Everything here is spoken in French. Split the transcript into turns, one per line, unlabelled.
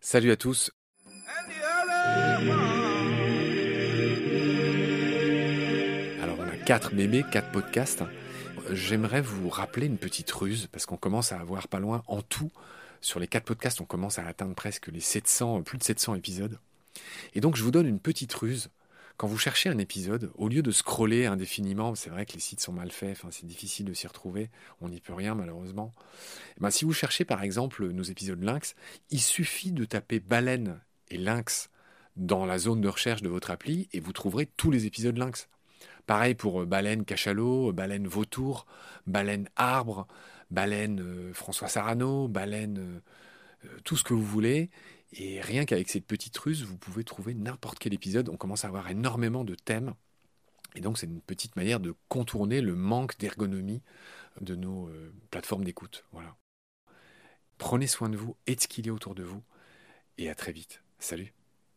Salut à tous. Alors on a quatre bébés, quatre podcasts. J'aimerais vous rappeler une petite ruse parce qu'on commence à avoir pas loin en tout sur les quatre podcasts, on commence à atteindre presque les 700, plus de 700 épisodes. Et donc je vous donne une petite ruse. Quand vous cherchez un épisode, au lieu de scroller indéfiniment, c'est vrai que les sites sont mal faits, c'est difficile de s'y retrouver, on n'y peut rien malheureusement. Eh ben, si vous cherchez par exemple nos épisodes Lynx, il suffit de taper baleine et lynx dans la zone de recherche de votre appli et vous trouverez tous les épisodes lynx. Pareil pour euh, baleine cachalot, baleine vautour, baleine arbre, baleine euh, François Sarano, baleine euh, tout ce que vous voulez. Et rien qu'avec cette petite ruse, vous pouvez trouver n'importe quel épisode. On commence à avoir énormément de thèmes. Et donc c'est une petite manière de contourner le manque d'ergonomie de nos plateformes d'écoute. Voilà. Prenez soin de vous et ce qu'il y a autour de vous. Et à très vite. Salut